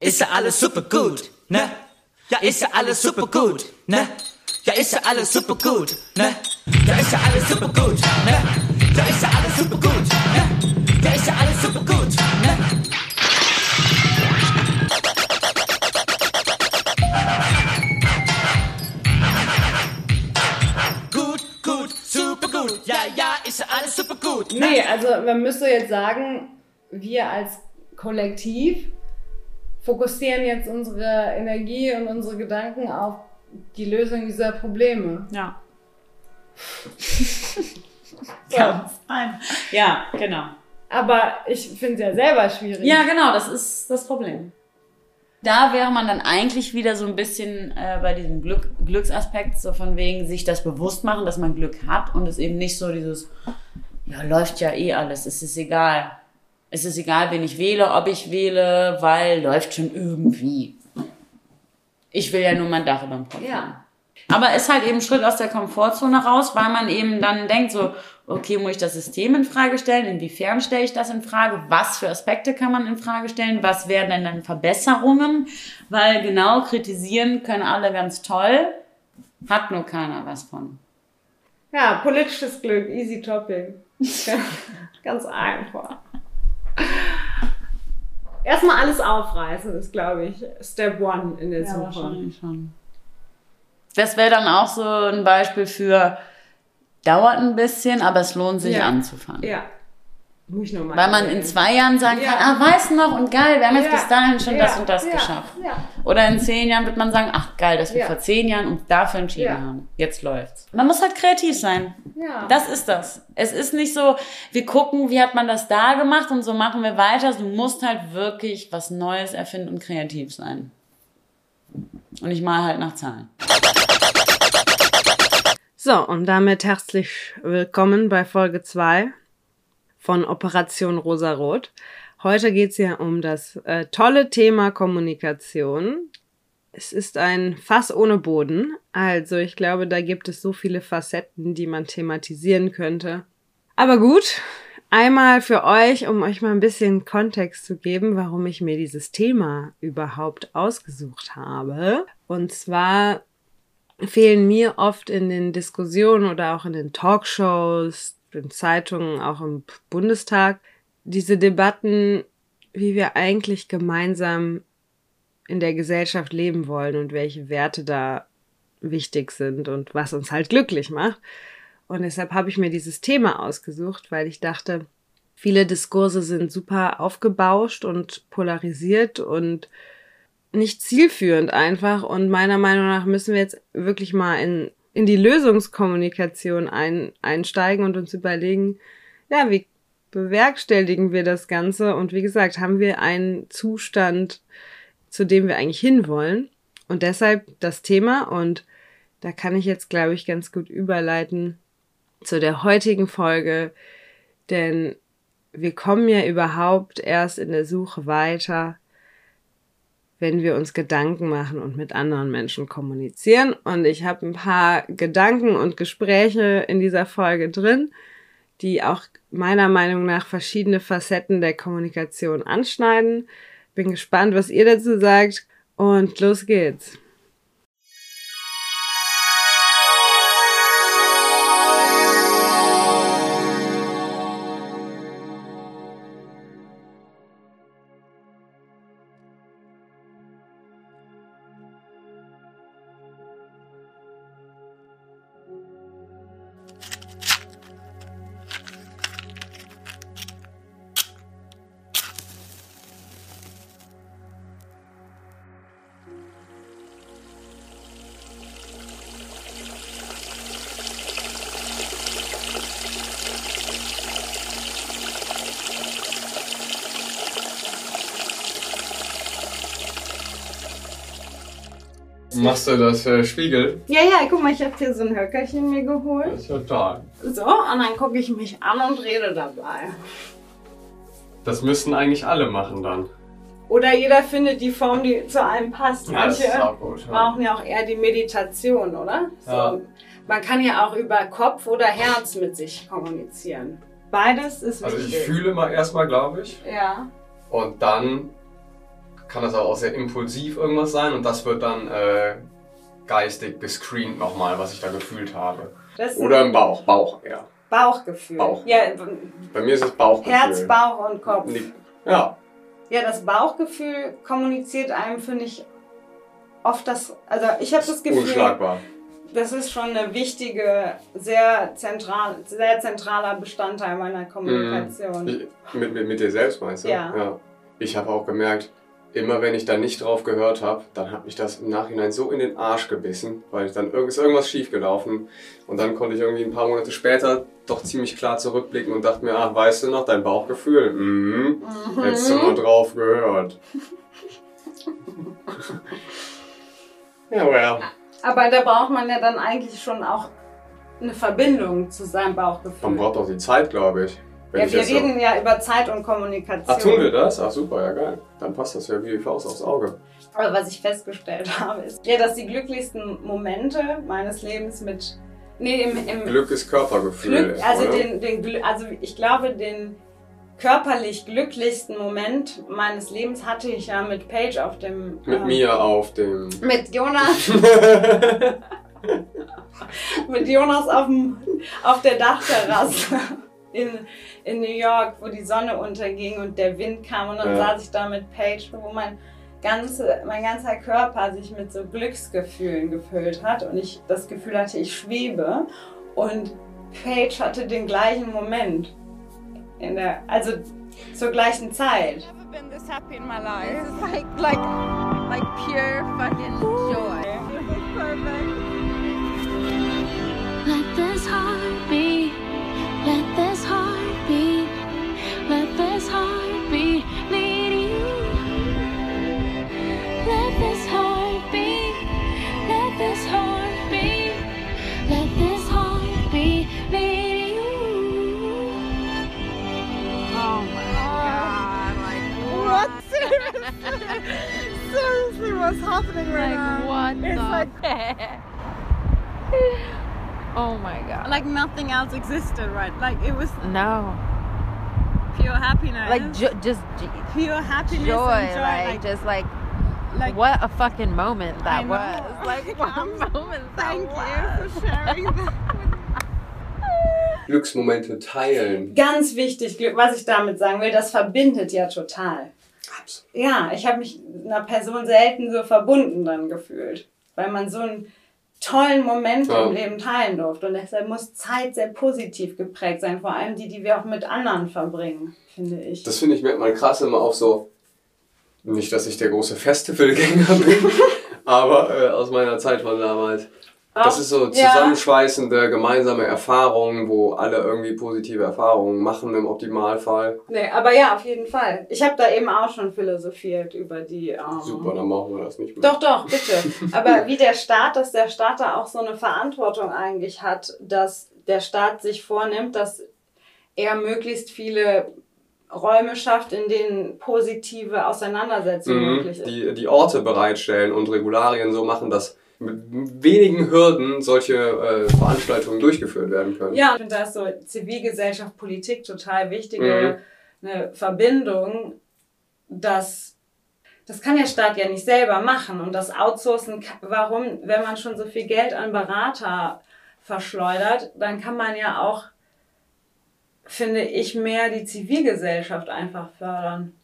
Ist ja alles super gut, ne? Ja, ist ja alles super gut, ne? Ja, ist ja alles super gut, ne? Ja, ist ja alles super gut, ne? Ja, ist ja alles super gut, ne? Ja, ist ja alles super gut, ne? Gut, gut, super gut, ja, ja, ist ja alles super gut, ne? Nee, also man müsste jetzt sagen, wir als Kollektiv fokussieren jetzt unsere Energie und unsere Gedanken auf die Lösung dieser Probleme. Ja. So. Ganz ein. Ja, genau. Aber ich finde es ja selber schwierig. Ja, genau, das ist das Problem. Da wäre man dann eigentlich wieder so ein bisschen äh, bei diesem Glück, Glücksaspekt, so von wegen sich das bewusst machen, dass man Glück hat und es eben nicht so dieses, ja, läuft ja eh alles, es ist egal. Es ist egal, wen ich wähle, ob ich wähle, weil läuft schon irgendwie. Ich will ja nur mein Dach über dem Kopf. Ja. Aber ist halt eben ein Schritt aus der Komfortzone raus, weil man eben dann denkt so, okay, muss ich das System in Frage stellen? Inwiefern stelle ich das in Frage? Was für Aspekte kann man in Frage stellen? Was wären denn dann Verbesserungen? Weil genau kritisieren können alle ganz toll, hat nur keiner was von. Ja, politisches Glück, easy topic. Ganz einfach. Erstmal alles aufreißen ist, glaube ich, Step One in der Suche. schon. Das wäre dann auch so ein Beispiel für, dauert ein bisschen, aber es lohnt sich Ja. anzufangen. Ja. Muss ich noch mal Weil man in zwei Jahren sagen Ja. kann, ah, weißt du noch und geil, wir haben jetzt Ja. bis dahin schon Ja. das und das Ja. geschafft. Ja. Oder in zehn Jahren wird man sagen, ach geil, dass wir Ja. vor zehn Jahren uns dafür entschieden Ja. haben. Jetzt läuft's. Man muss halt kreativ sein. Ja. Das ist das. Es ist nicht so, wir gucken, wie hat man das da gemacht und so machen wir weiter. Du musst halt wirklich was Neues erfinden und kreativ sein. Und ich mal halt nach Zahlen. So, und damit herzlich willkommen bei Folge 2 von Operation Rosarot. Heute geht's ja um das äh, tolle Thema Kommunikation. Es ist ein Fass ohne Boden. Also ich glaube, da gibt es so viele Facetten, die man thematisieren könnte. Aber gut, einmal für euch, um euch mal ein bisschen Kontext zu geben, warum ich mir dieses Thema überhaupt ausgesucht habe. Und zwar fehlen mir oft in den Diskussionen oder auch in den Talkshows, in Zeitungen, auch im Bundestag, diese Debatten, wie wir eigentlich gemeinsam in der Gesellschaft leben wollen und welche Werte da wichtig sind und was uns halt glücklich macht. Und deshalb habe ich mir dieses Thema ausgesucht, weil ich dachte, viele Diskurse sind super aufgebauscht und polarisiert und nicht zielführend einfach. Und meiner Meinung nach müssen wir jetzt wirklich mal in, in die Lösungskommunikation ein, einsteigen und uns überlegen, ja, wie bewerkstelligen wir das Ganze? Und wie gesagt, haben wir einen Zustand, zu dem wir eigentlich hinwollen? Und deshalb das Thema. Und da kann ich jetzt, glaube ich, ganz gut überleiten zu der heutigen Folge. Denn wir kommen ja überhaupt erst in der Suche weiter, wenn wir uns Gedanken machen und mit anderen Menschen kommunizieren. Und ich habe ein paar Gedanken und Gespräche in dieser Folge drin, die auch meiner Meinung nach verschiedene Facetten der Kommunikation anschneiden. Bin gespannt, was ihr dazu sagt. Und los geht's. Machst du das äh, Spiegel? Ja, ja, guck mal, ich habe hier so ein Höckerchen mir geholt. Das ist ja toll. So, und dann gucke ich mich an und rede dabei. Das müssten eigentlich alle machen dann. Oder jeder findet die Form, die zu einem passt. Ja, Manche auch gut. Ja. brauchen ja auch eher die Meditation, oder? Ja. So. Man kann ja auch über Kopf oder Herz mit sich kommunizieren. Beides ist Also ich wichtig. fühle mal erstmal, glaube ich. Ja. Und dann kann das aber auch sehr impulsiv irgendwas sein und das wird dann äh, geistig gescreent nochmal, was ich da gefühlt habe. Oder im Bauch, Bauch, ja. Bauchgefühl. Bauch. Ja, Bei mir ist es Bauchgefühl. Herz, Bauch und Kopf. Ja, Ja, das Bauchgefühl kommuniziert einem, finde ich, oft das. Also, ich habe das Gefühl, unschlagbar. das ist schon eine wichtige, sehr, zentral, sehr zentraler Bestandteil meiner Kommunikation. Ich, mit, mit, mit dir selbst meinst du? Ja. Ich habe auch gemerkt, immer wenn ich da nicht drauf gehört habe, dann hat mich das im Nachhinein so in den Arsch gebissen, weil ich dann ist irgendwas schief gelaufen und dann konnte ich irgendwie ein paar Monate später doch ziemlich klar zurückblicken und dachte mir, ach, weißt du noch, dein Bauchgefühl? Mhm. Hättest du mal drauf gehört. ja, ja. Aber da braucht man ja dann eigentlich schon auch eine Verbindung zu seinem Bauchgefühl. Man braucht auch die Zeit, glaube ich. Ja, wir so- reden ja über Zeit und Kommunikation. Ach, tun wir das? Ach, super, ja geil. Dann passt das ja wie die Faust aufs Auge. Aber was ich festgestellt habe, ist, ja, dass die glücklichsten Momente meines Lebens mit. Nee, im, im Glück ist Körpergefühl. Glück, also, oder? den, den, also ich glaube, den körperlich glücklichsten Moment meines Lebens hatte ich ja mit Paige auf dem. Mit ähm, mir auf dem. Mit Jonas. mit Jonas auf, dem, auf der Dachterrasse in, in New York, wo die Sonne unterging und der Wind kam. Und dann Ja. saß ich da mit Paige, wo mein, ganze, mein ganzer Körper sich mit so Glücksgefühlen gefüllt hat und ich das Gefühl hatte, ich schwebe. Und Paige hatte den gleichen Moment. In der, also zur gleichen Zeit. never been this happy in my life. This is like like like pure fucking joy. This is perfect. Let this heart beat. What's happening right Like, now? what It's the like Oh my god. like nothing else existed, right? Like it was no. pure happiness. Like ju- just j- pure happiness joy, and joy. like, Like, just like, like what a fucking moment that was. Like what a I'm- moment that thank was. you for sharing that. Glücksmomente teilen. Ganz wichtig, was ich damit sagen will, das verbindet ja total. Absolut. Ja, ich habe mich einer Person selten so verbunden dann gefühlt, weil man so einen tollen Moment Ja. im Leben teilen durfte. Und deshalb muss Zeit sehr positiv geprägt sein, vor allem die, die wir auch mit anderen verbringen, finde ich. Das finde ich merkt man krass immer auch so. Nicht, dass ich der große Festivalgänger bin, aber äh, aus meiner Zeit von damals. Das ist so ja. zusammenschweißende gemeinsame Erfahrungen, wo alle irgendwie positive Erfahrungen machen im Optimalfall. Nee, aber ja, auf jeden Fall. Ich habe da eben auch schon philosophiert über die. Ähm, Super, dann machen wir das nicht mehr. Doch, doch, bitte. Aber wie der Staat, dass der Staat da auch so eine Verantwortung eigentlich hat, dass der Staat sich vornimmt, dass er möglichst viele Räume schafft, in denen positive Auseinandersetzung Mhm. möglich ist. die, die Orte bereitstellen und Regularien so machen, dass mit wenigen Hürden solche äh, Veranstaltungen durchgeführt werden können. Ja, finde, da ist so Zivilgesellschaft, Politik total wichtige eine Verbindung, dass das kann der Staat ja nicht selber machen und das Outsourcen, warum, wenn man schon so viel Geld an Berater verschleudert, dann kann man ja auch, finde ich, mehr die Zivilgesellschaft einfach fördern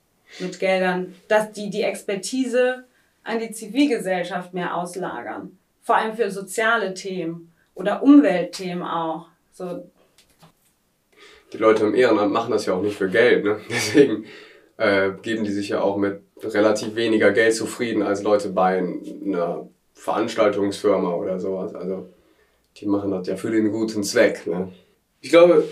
mit Geldern, dass die die Expertise an die Zivilgesellschaft mehr auslagern. Vor allem für soziale Themen oder Umweltthemen auch. So, Die Leute im Ehrenamt machen das ja auch nicht für Geld, ne? Deswegen äh, geben die sich ja auch mit relativ weniger Geld zufrieden als Leute bei einer Veranstaltungsfirma oder sowas. Also die machen das ja für den guten Zweck. Ne? Ich glaube,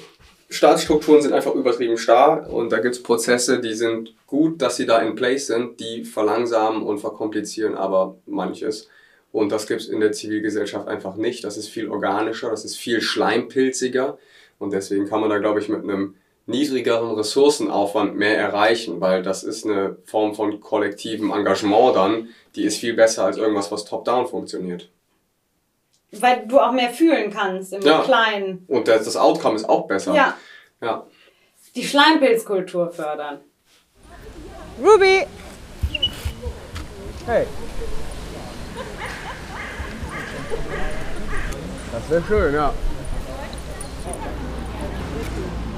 Staatsstrukturen sind einfach übertrieben starr und da gibt's Prozesse, die sind gut, dass sie da in place sind, die verlangsamen und verkomplizieren aber manches. Und das gibt's in der Zivilgesellschaft einfach nicht. Das ist viel organischer, das ist viel schleimpilziger. Und deswegen kann man da, glaube ich, mit einem niedrigeren Ressourcenaufwand mehr erreichen, weil das ist eine Form von kollektivem Engagement dann, die ist viel besser als irgendwas, was top-down funktioniert. Weil du auch mehr fühlen kannst im Ja. Kleinen. Und das, das Outcome ist auch besser. Ja, ja. die Schleimpilzkultur fördern. Ruby, Hey. Das wäre schön, ja.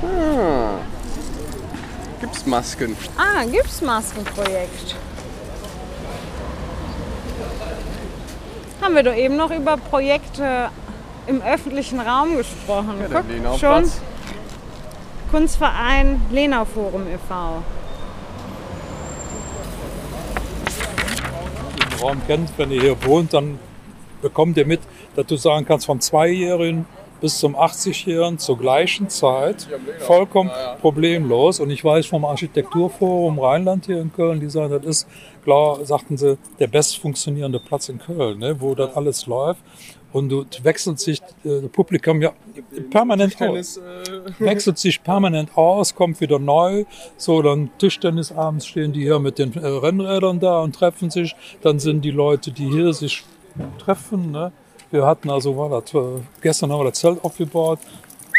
Ah. Gibt's Masken? Ah, gibt's Haben wir doch eben noch über Projekte im öffentlichen Raum gesprochen. Ja, Guck, Lenau schon Platz. Kunstverein Lena Forum e.V. den Raum kennt, wenn ihr hier wohnt, dann bekommt ihr mit, dass du sagen kannst, vom Zweijährigen bis zum 80-Jährigen zur gleichen Zeit vollkommen problemlos. Und ich weiß vom Architekturforum Rheinland hier in Köln, die sagen, das ist, klar, sagten sie, der best funktionierende Platz in Köln, ne, wo das alles läuft. Und du wechselt sich äh, das Publikum ja permanent aus wechselt sich permanent aus, kommt wieder neu. So, dann Tischtennisabends stehen die hier mit den äh, Rennrädern da und treffen sich. Dann sind die Leute, die hier sich treffen. Ne? Wir hatten also, war das, äh, gestern haben wir das Zelt aufgebaut.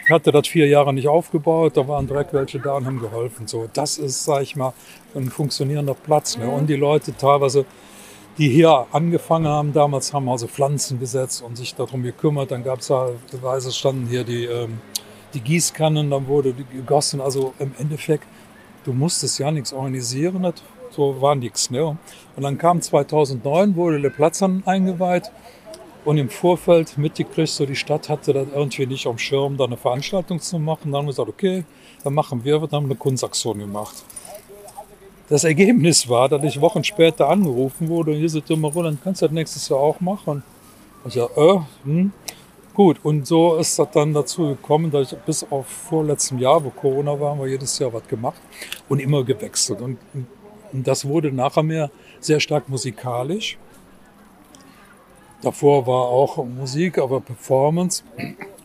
Ich hatte das vier Jahre nicht aufgebaut, da waren direkt welche da und haben geholfen. So, das ist, sag ich mal, ein funktionierender Platz. Ne? Und die Leute teilweise, die hier angefangen haben, damals haben also Pflanzen gesetzt und sich darum gekümmert. Dann gab es halt, Weise standen hier die, ähm, die Gießkannen, dann wurde die gegossen. Also im Endeffekt, du musstest ja nichts organisieren, das, so war nichts. Ne? Und dann kam 2009, wurde der Platz dann eingeweiht. Und im Vorfeld mitgekriegt, so die Stadt hatte das irgendwie nicht am Schirm, da eine Veranstaltung zu machen. Dann haben wir gesagt, okay, dann machen wir, wir haben eine Kunstaktion gemacht. Das Ergebnis war, dass ich Wochen später angerufen wurde und hier sind immer dann kannst du das nächstes Jahr auch machen. Ich ja, äh, hm. Gut, und so ist das dann dazu gekommen, dass ich bis auf vorletztem Jahr, wo Corona war, haben wir jedes Jahr was gemacht und immer gewechselt. Und, und das wurde nachher mehr sehr stark musikalisch. Davor war auch Musik, aber Performance.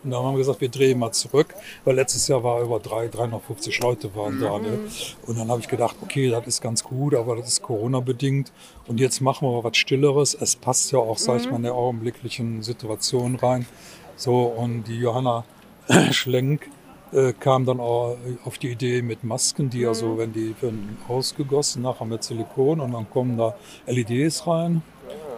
Und dann haben wir gesagt, wir drehen mal zurück, weil letztes Jahr war über drei, 350 Leute waren da. Ne? Und dann habe ich gedacht, okay, das ist ganz gut, aber das ist Corona-bedingt. Und jetzt machen wir was Stilleres. Es passt ja auch, sag ich mal, in der augenblicklichen Situation rein. So, und die Johanna Schlenk äh, kam dann auch auf die Idee mit Masken, die also, wenn die werden ausgegossen, nachher mit Silikon und dann kommen da LEDs rein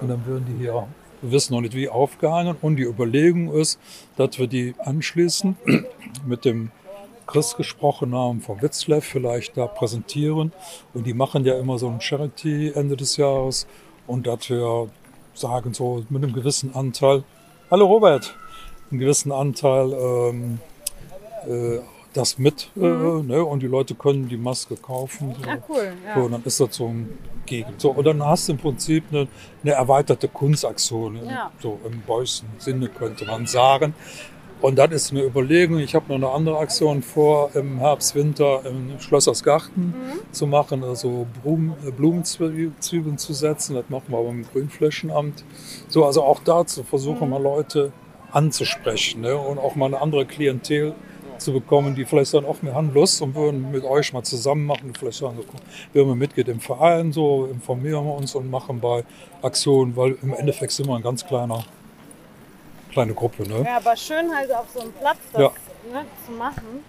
und dann würden die hier, wir wissen noch nicht wie, aufgehangen und die Überlegung ist, dass wir die anschließend mit dem Chris gesprochen haben vom Witzlev vielleicht da präsentieren. Und die machen ja immer so ein Charity Ende des Jahres. Und dass wir sagen so mit einem gewissen Anteil, hallo Robert, einen gewissen Anteil ähm, äh, das mit äh, ne? und die Leute können die Maske kaufen. So. Ah, cool. Ja. So, und dann ist das so ein Gegen. So, und dann hast du im Prinzip eine, eine erweiterte Kunstaktion, Ja. so im Beußen Sinne könnte man sagen. Und das ist eine Überlegung. Ich habe noch eine andere Aktion vor, im Herbst, Winter im Schlossersgarten zu machen, also Blumen, äh, Blumenzwiebeln zu setzen. Das machen wir aber im Grünflächenamt. So, also auch dazu versuchen wir Leute anzusprechen ne? und auch mal eine andere Klientel zu bekommen, die vielleicht sagen, auch wir haben Lust und würden mit euch mal zusammen machen. Vielleicht sagen, so, wir haben Mitglied im Verein, so informieren wir uns und machen bei Aktionen, weil im Endeffekt sind wir ein ganz kleiner, kleine Gruppe. Ne? Ja, aber schön halt auf so einem Platz das Ja. ne, zu machen.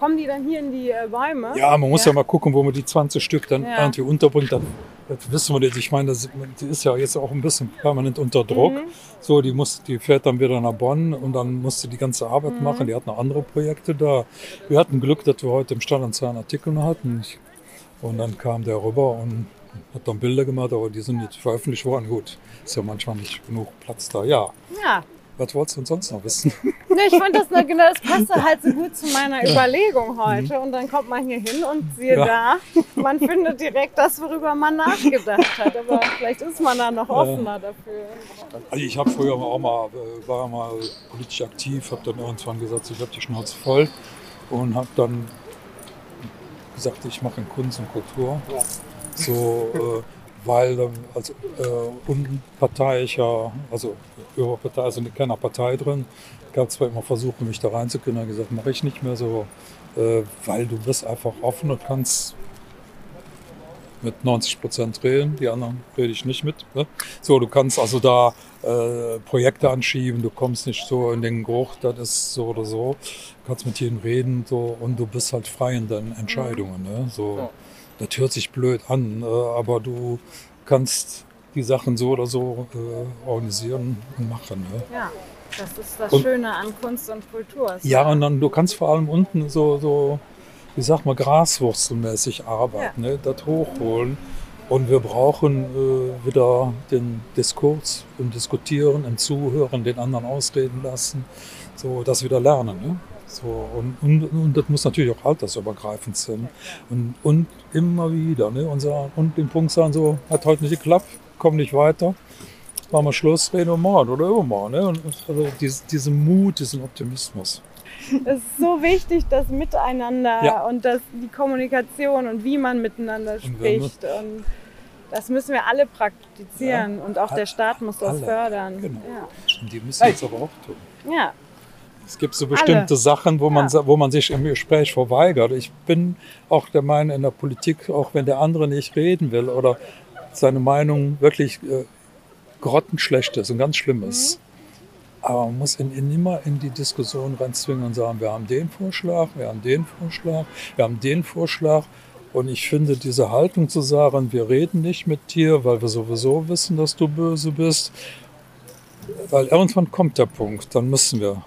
Kommen die dann hier in die äh, Bäume? Ja, man muss ja. mal gucken, wo man die 20 Stück dann Ja. irgendwie unterbringt. Das, das wissen wir nicht. Ich meine, das, die ist ja jetzt auch ein bisschen permanent unter Druck. Mhm. So, die muss, die fährt dann wieder nach Bonn und dann musste die ganze Arbeit Mhm. machen. Die hat noch andere Projekte da. Wir hatten Glück, dass wir heute im Standard einen Artikel noch hatten. Und dann kam der rüber und hat dann Bilder gemacht, aber die sind jetzt veröffentlicht worden. Gut, ist ja manchmal nicht genug Platz da. Ja, Ja. Was wolltest du denn sonst noch wissen? Ne, ich fand das, genau, das passte halt so gut zu meiner Überlegung heute. Und dann kommt man hier hin und siehe Mhm. Ja. da, man findet direkt das, worüber man nachgedacht hat. Aber vielleicht ist man da noch offener dafür. Also ich habe früher auch mal, äh, war mal politisch aktiv, habe dann irgendwann gesagt, ich habe die Schnauze voll und habe dann gesagt, ich mache in Kunst und Kultur. So, äh, weil ähm, als äh, unparteiischer, also Partei, also in keiner Partei drin, gab zwar immer Versuche, mich da reinzukriegen, habe gesagt, mache ich nicht mehr so, äh, weil du bist einfach offen und kannst mit 90 Prozent reden, die anderen rede ich nicht mit. Ne? So, du kannst also da äh, Projekte anschieben, du kommst nicht so in den Geruch, das ist so oder so. Du kannst mit jedem reden so, und du bist halt frei in deinen Entscheidungen. Ne? So, Das hört sich blöd an, äh, aber du kannst die Sachen so oder so äh, organisieren und machen. Ne? Ja, das ist das Und- Schöne an Kunst und Kultur. Ja, und dann, du kannst vor allem unten so, so wie sag mal, graswurzelmäßig arbeiten, ne? das hochholen. Und wir brauchen äh, wieder den Diskurs im Diskutieren, im Zuhören, den anderen ausreden lassen, so das wieder lernen. Ne? So, und, und, und das muss natürlich auch altersübergreifend sein. Und, und immer wieder. Ne? Und, sagen, und den Punkt sagen, so, hat heute nicht geklappt, komm nicht weiter, machen wir Schluss, reden wir morgen oder übermorgen. Ne? Und also diese, diesen Mut, diesen Optimismus. Es ist so wichtig, das Miteinander Ja. und das, die Kommunikation und wie man miteinander Und spricht. Und das müssen wir alle praktizieren und auch der Staat muss das Alle. fördern. Genau. Und die müssen es aber auch tun. Ja. Ja. Es gibt so bestimmte Sachen, wo man, sa- wo man sich im Gespräch verweigert. Ich bin auch der Meinung in der Politik, auch wenn der andere nicht reden will oder seine Meinung wirklich äh, grottenschlecht ist und ganz schlimm ist. Aber man muss ihn, ihn immer in die Diskussion reinzwingen und sagen, wir haben den Vorschlag, wir haben den Vorschlag, wir haben den Vorschlag. Und ich finde diese Haltung zu sagen, wir reden nicht mit dir, weil wir sowieso wissen, dass du böse bist, weil irgendwann kommt der Punkt, dann müssen wir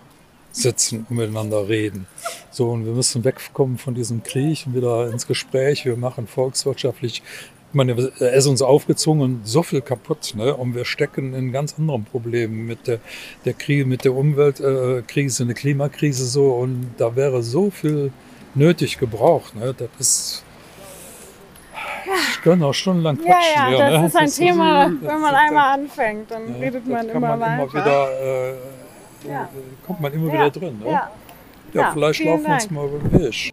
sitzen und miteinander reden. So, und wir müssen wegkommen von diesem Krieg und wieder ins Gespräch. Wir machen volkswirtschaftlich, ich meine, er ist uns aufgezwungen, so viel kaputt, ne? Und wir stecken in ganz anderen Problemen mit der, der Krieg, mit der Umweltkrise, äh, Krise, eine Klimakrise so. Und da wäre so viel nötig gebraucht, ne? Das ist, ich kann auch stundenlang Ja, quatschen. ja, hier, das ne? ist ein Thema, das wenn man ist- einmal anfängt, dann ja, redet das man immer weiter. immer wieder, äh, Ja. kommt man immer Ja, wieder drin. Ne? ja. Ja, Ja, vielleicht laufen wir uns mal über den Weg.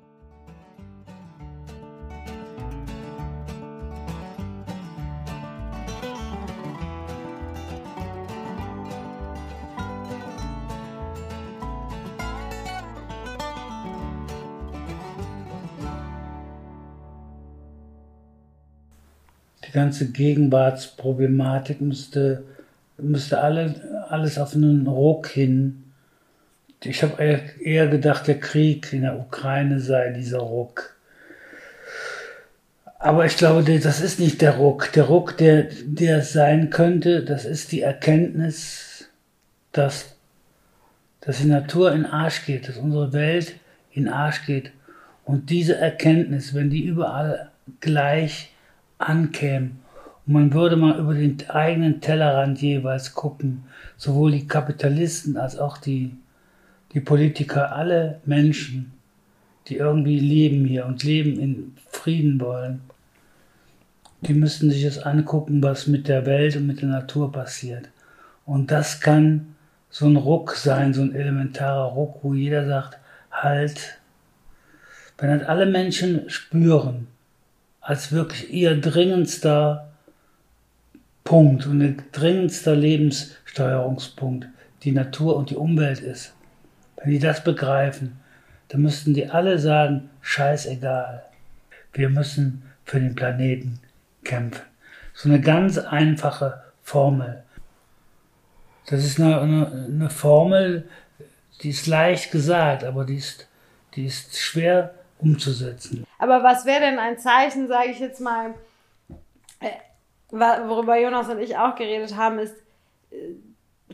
Die ganze Gegenwartsproblematik müsste, müsste alle, alles auf einen Ruck hin. Ich habe eher- gedacht, der Krieg in der Ukraine sei dieser Ruck. Aber ich glaube, das ist nicht der Ruck. Der Ruck, der, der sein könnte, das ist die Erkenntnis, dass, dass die Natur in Arsch geht, dass unsere Welt in Arsch geht. Und diese Erkenntnis, wenn die überall gleich ankäme und man würde mal über den eigenen Tellerrand jeweils gucken, sowohl die Kapitalisten als auch die, die Politiker, alle Menschen, die irgendwie leben hier und leben in Frieden wollen, die müssten sich das angucken, was mit der Welt und mit der Natur passiert. Und das kann so ein Ruck sein, so ein elementarer Ruck, wo jeder sagt, halt, wenn das alle Menschen spüren, als wirklich ihr dringendster Punkt und ihr dringendster Lebenssteuerungspunkt die Natur und die Umwelt ist. Wenn die das begreifen, dann müssten die alle sagen, scheißegal, wir müssen für den Planeten kämpfen. So eine ganz einfache Formel. Das ist eine, eine, eine Formel, die ist leicht gesagt, aber die ist, die ist schwer umzusetzen. Aber was wäre denn ein Zeichen, sage ich jetzt mal, äh, worüber Jonas und ich auch geredet haben, ist, äh,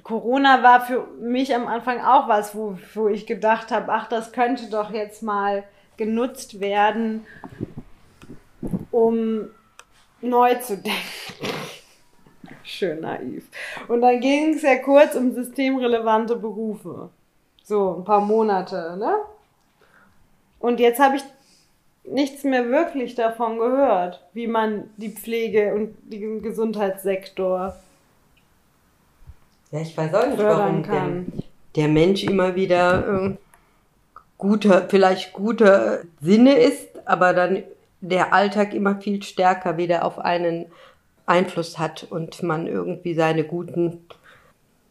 Corona war für mich am Anfang auch was, wo, wo ich gedacht habe, ach, das könnte doch jetzt mal genutzt werden, um neu zu denken. Schön naiv. Und dann ging es ja kurz um systemrelevante Berufe. So, ein paar Monate, ne? Und jetzt habe ich nichts mehr wirklich davon gehört, wie man die Pflege und den Gesundheitssektor Ja, ich weiß auch nicht, warum der, der Mensch immer wieder äh, guter, vielleicht guter Sinne ist, aber dann der Alltag immer viel stärker wieder auf einen Einfluss hat und man irgendwie seine guten,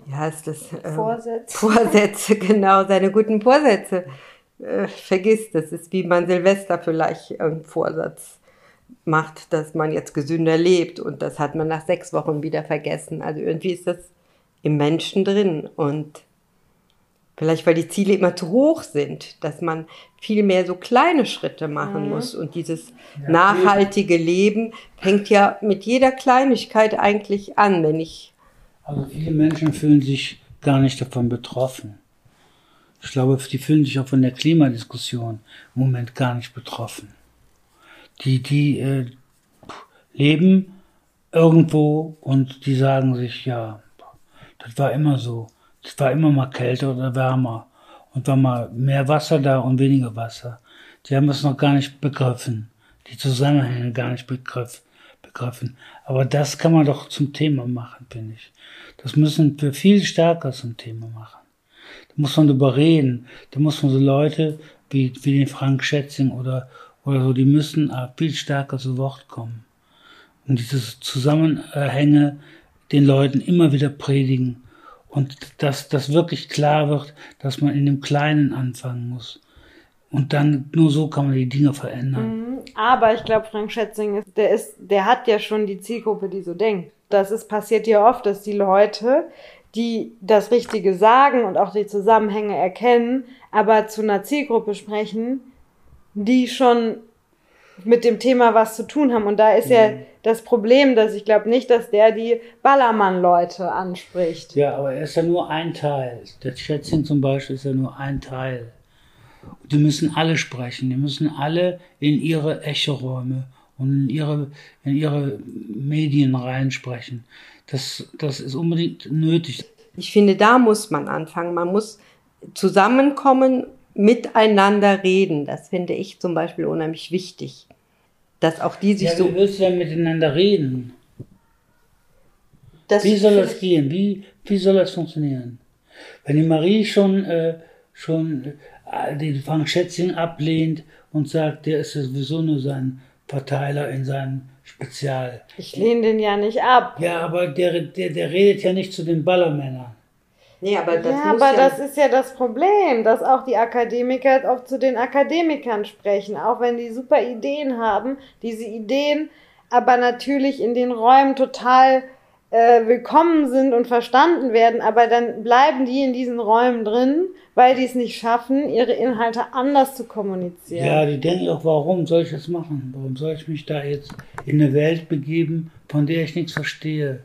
wie heißt das? Ähm, Vorsätze. Vorsätze, genau, seine guten Vorsätze äh, vergisst. Das ist wie man Silvester vielleicht einen Vorsatz macht, dass man jetzt gesünder lebt und das hat man nach sechs Wochen wieder vergessen. Also irgendwie ist das im Menschen drin und Vielleicht weil die Ziele immer zu hoch sind, dass man viel mehr so kleine Schritte machen Mhm. muss. Und dieses nachhaltige Leben fängt ja mit jeder Kleinigkeit eigentlich an, wenn ich Also viele Menschen fühlen sich gar nicht davon betroffen. Ich glaube, die fühlen sich auch von der Klimadiskussion im Moment gar nicht betroffen. Die, die äh, leben irgendwo und die sagen sich, ja, das war immer so. Es war immer mal kälter oder wärmer. Und war mal mehr Wasser da und weniger Wasser. Die haben es noch gar nicht begriffen. Die Zusammenhänge gar nicht begriff, begriffen. Aber das kann man doch zum Thema machen, finde ich. Das müssen wir viel stärker zum Thema machen. Muss man drüber reden. Da muss man so Leute wie, wie den Frank Schätzing oder, oder so, die müssen äh, viel stärker zu Wort kommen. Und diese Zusammenhänge den Leuten immer wieder predigen. Und dass das wirklich klar wird, dass man in dem Kleinen anfangen muss. Und dann nur so kann man die Dinge verändern. Mhm. Aber ich glaube, Frank Schätzing, ist, der, ist, der hat ja schon die Zielgruppe, die so denkt. Das ist, passiert ja oft, dass die Leute, die das Richtige sagen und auch die Zusammenhänge erkennen, aber zu einer Zielgruppe sprechen, die schon mit dem Thema was zu tun haben. Und da ist ja das Problem, dass ich glaube nicht, dass der die Ballermann-Leute anspricht. Ja, aber er ist ja nur ein Teil. Der Schätzchen zum Beispiel ist ja nur ein Teil. Die müssen alle sprechen, die müssen alle in ihre Echoräume und in ihre, in ihre Medien reinsprechen. Das, das ist unbedingt nötig. Ich finde, da muss man anfangen. Man muss zusammenkommen, miteinander reden. Das finde ich zum Beispiel unheimlich wichtig. Dass auch die sich Ja, so. wie willst du denn miteinander reden? Das Wie soll das gehen? Wie, wie soll das funktionieren? Wenn die Marie schon, äh, schon äh, den Frank Schätzing ablehnt und sagt, der ist sowieso nur sein Verteiler in seinem Spezial. Ich lehne den ja nicht ab. Ja, aber der, der, der redet ja nicht zu den Ballermännern. Nee, aber das ja, muss aber ja, das ist ja das Problem, dass auch die Akademiker auch zu den Akademikern sprechen, auch wenn die super Ideen haben, diese Ideen aber natürlich in den Räumen total äh, willkommen sind und verstanden werden, aber dann bleiben die in diesen Räumen drin, weil die es nicht schaffen, ihre Inhalte anders zu kommunizieren. Ja, die denken auch, warum soll ich das machen? Warum soll ich mich da jetzt in eine Welt begeben, von der ich nichts verstehe?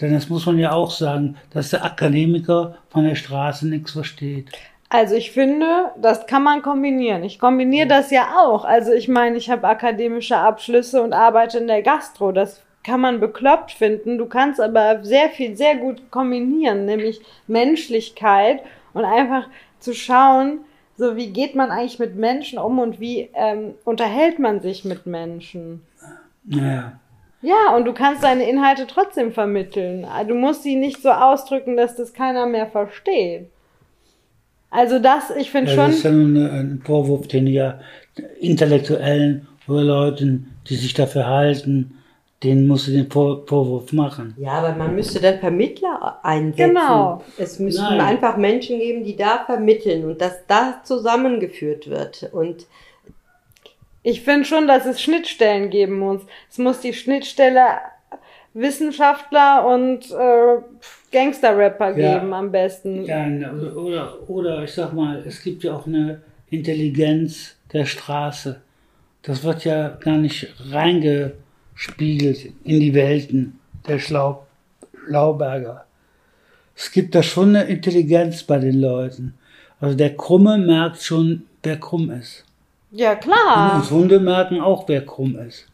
Denn das muss man ja auch sagen, dass der Akademiker von der Straße nichts versteht. Also ich finde, das kann man kombinieren. Ich kombiniere das ja auch. Also ich meine, ich habe akademische Abschlüsse und arbeite in der Gastro. Das kann man bekloppt finden. Du kannst aber sehr viel, sehr gut kombinieren, nämlich Menschlichkeit und einfach zu schauen, so wie geht man eigentlich mit Menschen um und wie ähm, unterhält man sich mit Menschen. Naja. Ja, und du kannst deine Inhalte trotzdem vermitteln. Du musst sie nicht so ausdrücken, dass das keiner mehr versteht. Also das, ich finde Ja, schon. das ist ja nun ein Vorwurf, den ja Intellektuellen oder Leuten, die sich dafür halten, denen musst du den Vor Vorwurf machen. ja, aber man müsste dann Vermittler einsetzen. Genau. Es müssten Nein. einfach Menschen geben, die da vermitteln und dass da zusammengeführt wird. Und Ich finde schon, dass es Schnittstellen geben muss. Es muss die Schnittstelle Wissenschaftler und äh, Gangster-Rapper Ja. geben am besten. Ja, ne, oder, oder ich sag mal, es gibt ja auch eine Intelligenz der Straße. Das wird ja gar nicht reingespiegelt in die Welten der Schlau Schlauberger. Es gibt da schon eine Intelligenz bei den Leuten. Also der Krumme merkt schon, wer krumm ist. Ja, Und klar. uns Hunde merken auch, wer krumm ist.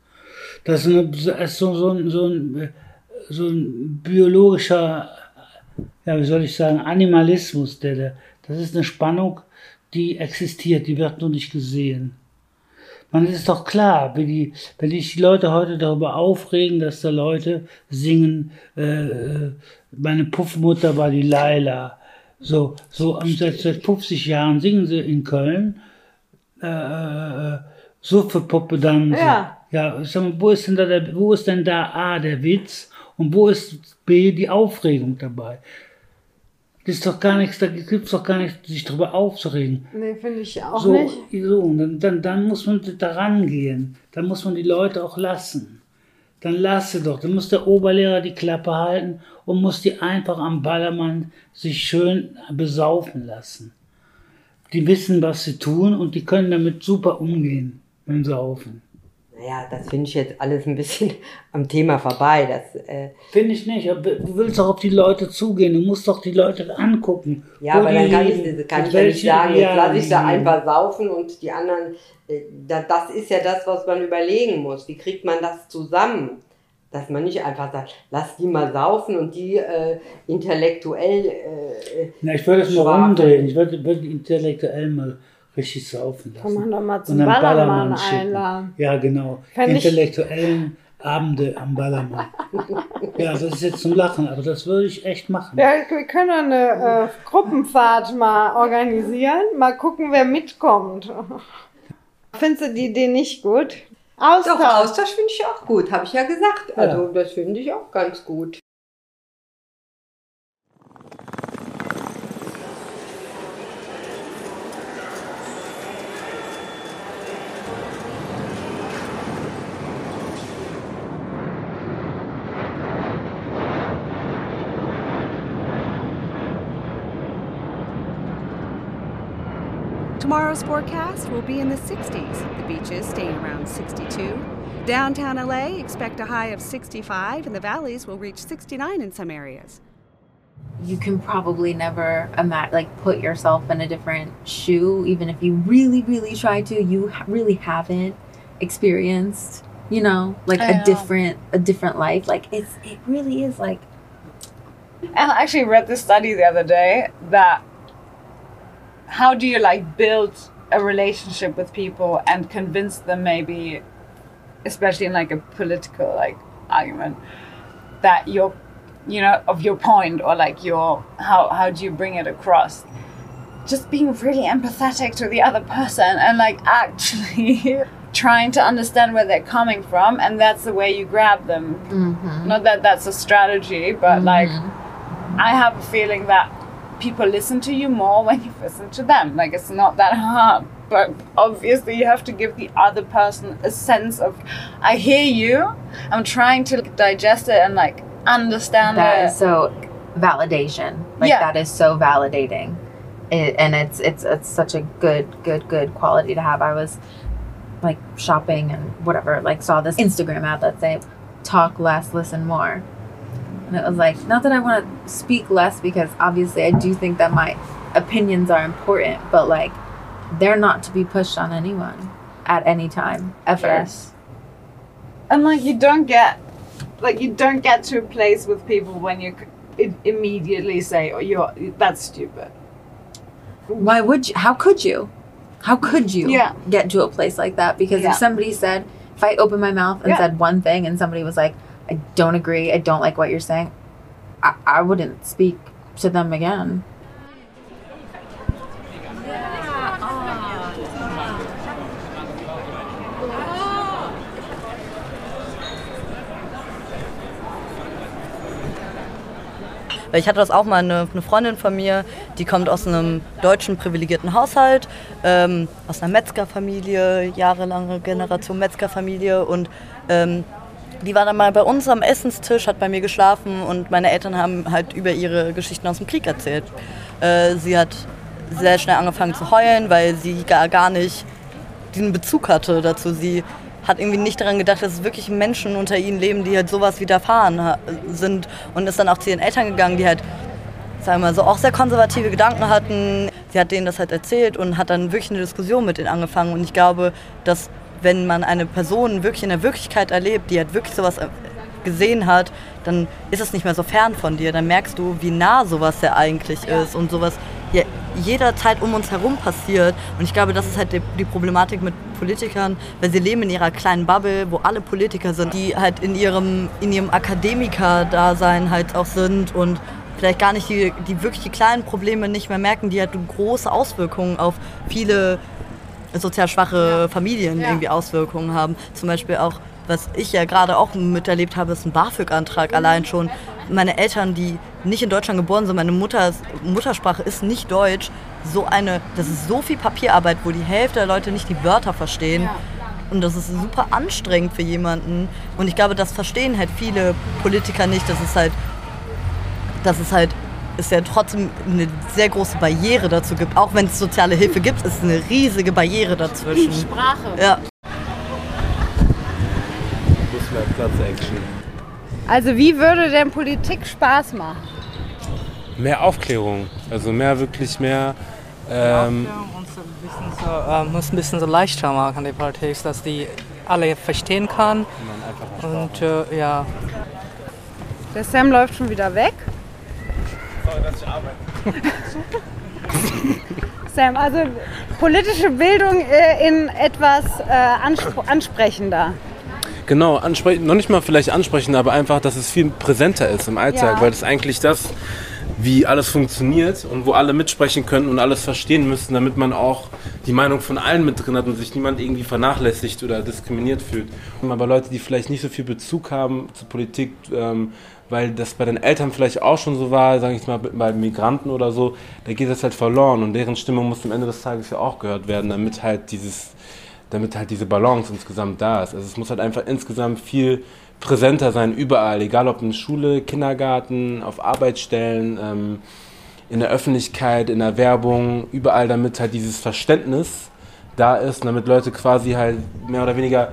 Das ist, eine, das ist so, so, ein, so, ein, so ein biologischer, ja, wie soll ich sagen, Animalismus. Der, der, das ist eine Spannung, die existiert, die wird nur nicht gesehen. Man ist doch klar, wenn, die, wenn sich die Leute heute darüber aufregen, dass da Leute singen, äh, äh, meine Puffmutter war die Laila. So, so seit, seit 50 Jahren singen sie in Köln äh, äh, so für Puppe dann. Ja. Ja, sag mal, wo ist denn da der, wo ist denn da A der Witz und wo ist B die Aufregung dabei? Das ist doch gar nichts, da gibt's doch gar nichts, sich drüber aufzuregen. Nee, finde ich auch so, nicht. so, und dann, dann, dann muss man da rangehen. Dann muss man die Leute auch lassen. dann lass sie doch. Dann muss der Oberlehrer die Klappe halten und muss die einfach am Ballermann sich schön besaufen lassen. Die wissen, was sie tun und die können damit super umgehen beim Saufen. Naja, das finde ich jetzt alles ein bisschen am Thema vorbei. Das, äh, Finde ich nicht. Du willst doch auf die Leute zugehen. Du musst doch die Leute angucken. ja, aber dann kann ich, kann ich ja nicht sagen, jetzt lasse ich leben. einfach saufen und die anderen, äh, da, das ist ja das, was man überlegen muss. Wie kriegt man das zusammen? Dass man nicht einfach sagt, lass die mal saufen und die äh, intellektuell. Äh, Na, ich würde es mal umdrehen. Ich würde, würde intellektuell mal richtig saufen lassen. Kann man doch mal zum Und dann Ballermann schicken. einladen. Ja, genau. Fänd ich- Intellektuellen Abende am Ballermann. ja, das ist jetzt zum Lachen, aber das würde ich echt machen. Ja, wir können doch eine äh, Gruppenfahrt mal organisieren. Mal gucken, wer mitkommt. Findest du die Idee nicht gut? Austausch. Doch, Austausch finde ich auch gut, habe ich ja gesagt. Also, das finde ich auch ganz gut. Tomorrow's forecast will be in the 60s. The beaches staying around 62. Downtown LA, expect a high of 65, and the valleys will reach 69 in some areas. you can probably never ima- like put yourself in a different shoe even if you really really try to you ha- really haven't experienced you know like I a know. different a different life like it's it really is like And I actually read this study the other day that how do you like build a relationship with people and convince them maybe especially in like a political like argument that you're you know of your point or like your how how do you bring it across? Just being really empathetic to the other person and like actually trying to understand where they're coming from and that's the way you grab them. Mm-hmm. Not that that's a strategy but like mm-hmm. I have a feeling that people listen to you more when you listen to them. Like it's not that hard, but obviously you have to give the other person a sense of, I hear you. I'm trying to digest it and like understand that it. is so validation like Yeah. that is so validating it, and it's it's it's such a good good good quality to have i was like shopping and whatever like saw this instagram ad that say talk less listen more and it was like not that i want to speak less because obviously i do think that my opinions are important but like they're not to be pushed on anyone at any time ever Yes. And like you don't get, like you don't get to a place with people when you immediately say, "Oh, you're that's stupid." why would you how could you how could you Yeah. get to a place like that because Yeah. if somebody said if i opened my mouth and Yeah. said one thing and somebody was like i don't agree. I don't like what you're saying. I, I wouldn't speak to them again. Ich hatte das auch mal, eine, eine Freundin von mir, die kommt aus einem deutschen privilegierten Haushalt, ähm, aus einer Metzgerfamilie, jahrelange Generation Metzgerfamilie und ähm, die war dann mal bei uns am Essenstisch, hat bei mir geschlafen und meine Eltern haben halt über ihre Geschichten aus dem Krieg erzählt. Äh, sie hat sehr schnell angefangen zu heulen, weil sie gar, gar nicht diesen Bezug hatte dazu. Sie hat irgendwie nicht daran gedacht, dass es wirklich Menschen unter ihnen leben, die halt sowas widerfahren sind und ist dann auch zu ihren Eltern gegangen, die halt, sagen wir mal so, auch sehr konservative Gedanken hatten. Sie hat denen das halt erzählt und hat dann wirklich eine Diskussion mit denen angefangen und ich glaube, dass wenn man eine Person wirklich in der Wirklichkeit erlebt, die halt wirklich sowas äh, gesehen hat, dann ist es nicht mehr so fern von dir. Dann merkst du, wie nah sowas ja eigentlich ist und sowas ja jederzeit um uns herum passiert. Und ich glaube, das ist halt die, die Problematik mit Politikern, weil sie leben in ihrer kleinen Bubble, wo alle Politiker sind, die halt in ihrem, in ihrem Akademiker-Dasein halt auch sind und vielleicht gar nicht die, die wirklich die kleinen Probleme nicht mehr merken, die halt große Auswirkungen auf viele sozial schwache Familien irgendwie Auswirkungen haben. Zum Beispiel auch, was ich ja gerade auch miterlebt habe, ist ein BAföG-Antrag allein schon. Meine Eltern, die nicht in Deutschland geboren sind, meine Mutter, Muttersprache ist nicht Deutsch, so eine, das ist so viel Papierarbeit, wo die Hälfte der Leute nicht die Wörter verstehen. Und das ist super anstrengend für jemanden. Und ich glaube, das verstehen halt viele Politiker nicht, dass es halt, dass es halt es ja trotzdem eine sehr große Barriere dazu gibt. Auch wenn es soziale Hilfe gibt, ist es eine riesige Barriere dazwischen. Die Sprache. Ja. Fußballplatz-Action. Also wie würde denn Politik Spaß machen? Mehr Aufklärung, also mehr wirklich mehr. Ähm, So, äh, muss ein bisschen so leichter machen, die Politik, dass die alle verstehen kann. Und äh, ja. Der Sam läuft schon wieder weg. Sam, also politische Bildung äh, in etwas äh, anspr ansprechender. Genau, ansprechen, noch nicht mal vielleicht ansprechen, aber einfach, dass es viel präsenter ist im Alltag, Ja. weil das ist eigentlich das, wie alles funktioniert und wo alle mitsprechen können und alles verstehen müssen, damit man auch die Meinung von allen mit drin hat und sich niemand irgendwie vernachlässigt oder diskriminiert fühlt. Aber Leute, die vielleicht nicht so viel Bezug haben zur Politik, ähm, weil das bei den Eltern vielleicht auch schon so war, sage ich mal, bei Migranten oder so, da geht das halt verloren und deren Stimme muss am Ende des Tages ja auch gehört werden, damit halt dieses damit halt diese Balance insgesamt da ist. Also es muss halt einfach insgesamt viel präsenter sein, überall, egal ob in Schule, Kindergarten, auf Arbeitsstellen, ähm, in der Öffentlichkeit, in der Werbung, überall, damit halt dieses Verständnis da ist damit Leute quasi halt mehr oder weniger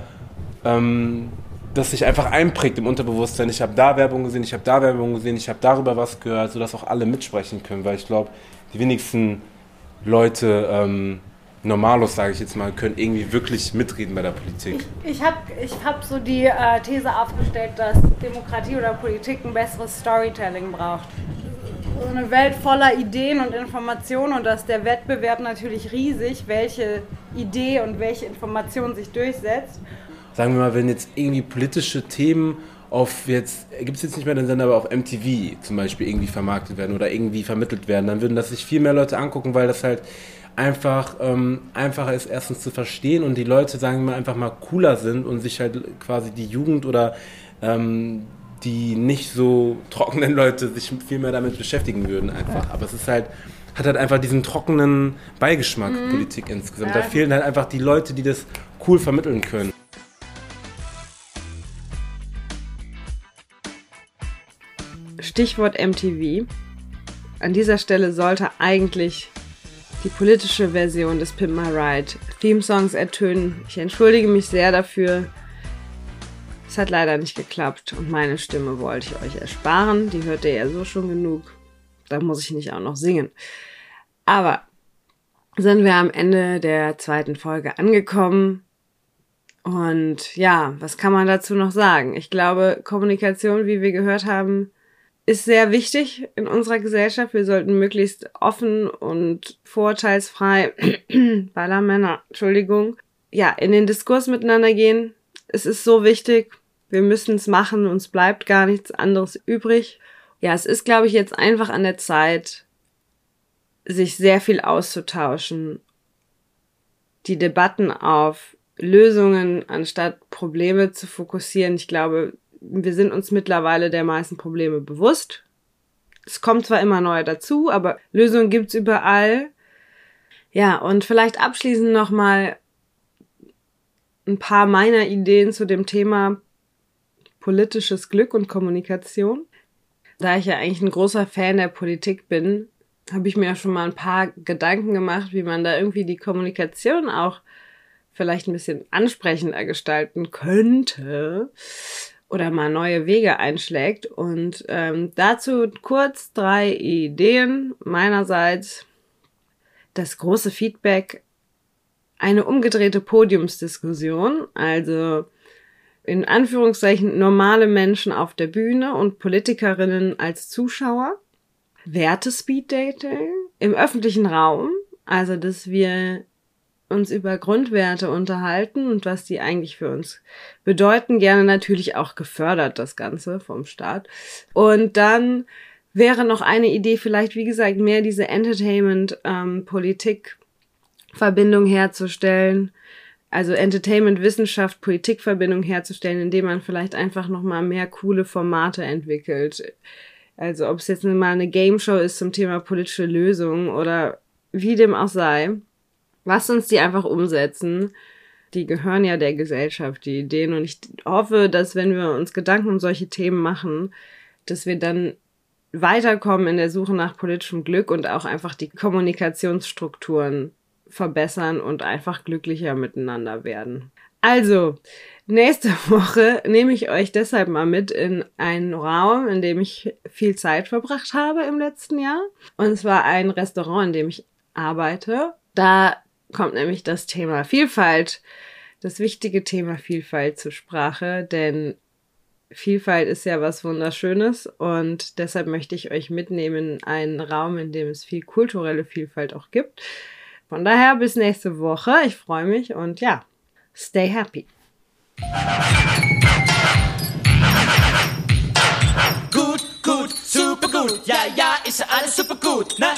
ähm, das sich einfach einprägt im Unterbewusstsein. Ich habe da Werbung gesehen, ich habe da Werbung gesehen, ich habe darüber was gehört, sodass auch alle mitsprechen können, weil ich glaube, die wenigsten Leute, ähm, Normalos, sage ich jetzt mal, können irgendwie wirklich mitreden bei der Politik. Ich habe ich hab so die äh, These aufgestellt, dass Demokratie oder Politik ein besseres Storytelling braucht. So eine Welt voller Ideen und Informationen und dass der Wettbewerb natürlich riesig, welche Idee und welche Information sich durchsetzt. Sagen wir mal, wenn jetzt irgendwie politische Themen auf jetzt, gibt es jetzt nicht mehr den Sender, aber auf MTV zum Beispiel irgendwie vermarktet werden oder irgendwie vermittelt werden, dann würden das sich viel mehr Leute angucken, weil das halt einfach ähm, einfacher ist, erstens zu verstehen und die Leute, sagen wir mal, einfach mal cooler sind und sich halt quasi die Jugend oder ähm, die nicht so trockenen Leute sich viel mehr damit beschäftigen würden einfach. Aber es ist halt, hat halt einfach diesen trockenen Beigeschmack, Mhm. Politik insgesamt. Ja. Da fehlen halt einfach die Leute, die das cool vermitteln können. Stichwort MTV. An dieser Stelle sollte eigentlich die politische Version des Pimp My Ride Theme-Songs ertönen. Ich entschuldige mich sehr dafür. Es hat leider nicht geklappt und meine Stimme wollte ich euch ersparen. Die hört ihr ja so schon genug. Da muss ich nicht auch noch singen. Aber sind wir am Ende der zweiten Folge angekommen. Und ja, was kann man dazu noch sagen? Ich glaube, Kommunikation, wie wir gehört haben, ist sehr wichtig in unserer Gesellschaft. Wir sollten möglichst offen und vorurteilsfrei, Ballermänner, Entschuldigung, ja, in den Diskurs miteinander gehen. Es ist so wichtig. Wir müssen es machen. Uns bleibt gar nichts anderes übrig. Ja, es ist, glaube ich, jetzt einfach an der Zeit, sich sehr viel auszutauschen. Die Debatten auf Lösungen anstatt Probleme zu fokussieren. Ich glaube, wir sind uns mittlerweile der meisten Probleme bewusst. Es kommt zwar immer neue dazu, aber Lösungen gibt's überall. Ja, und vielleicht abschließend nochmal ein paar meiner Ideen zu dem Thema politisches Glück und Kommunikation. Da ich ja eigentlich ein großer Fan der Politik bin, habe ich mir schon mal ein paar Gedanken gemacht, wie man da irgendwie die Kommunikation auch vielleicht ein bisschen ansprechender gestalten könnte oder mal neue Wege einschlägt. Und ähm, dazu kurz drei Ideen meinerseits. Das große Feedback, eine umgedrehte Podiumsdiskussion, also in Anführungszeichen normale Menschen auf der Bühne und Politikerinnen als Zuschauer. Werte-Speed-Dating im öffentlichen Raum, also dass wir uns über Grundwerte unterhalten und was die eigentlich für uns bedeuten. Gerne natürlich auch gefördert, das Ganze vom Staat. Und dann wäre noch eine Idee, vielleicht, wie gesagt, mehr diese Entertainment-Politik-Verbindung herzustellen. Also Entertainment, Wissenschaft, Politik-Verbindung herzustellen, indem man vielleicht einfach nochmal mehr coole Formate entwickelt. Also ob es jetzt mal eine Game Show ist zum Thema politische Lösungen oder wie dem auch sei. Lasst uns die einfach umsetzen. die gehören ja der Gesellschaft, die Ideen. Und ich hoffe, dass wenn wir uns Gedanken um solche Themen machen, dass wir dann weiterkommen in der Suche nach politischem Glück und auch einfach die Kommunikationsstrukturen verbessern und einfach glücklicher miteinander werden. Also, nächste Woche nehme ich euch deshalb mal mit in einen Raum, in dem ich viel Zeit verbracht habe im letzten Jahr. Und zwar ein Restaurant, in dem ich arbeite. Da kommt nämlich das Thema Vielfalt, das wichtige Thema Vielfalt zur Sprache, denn Vielfalt ist ja was Wunderschönes und deshalb möchte ich euch mitnehmen in einen Raum, in dem es viel kulturelle Vielfalt auch gibt. Von daher bis nächste Woche. Ich freue mich und ja, stay happy. Gut, gut, super gut. Ja, ja, ist alles super gut, ne?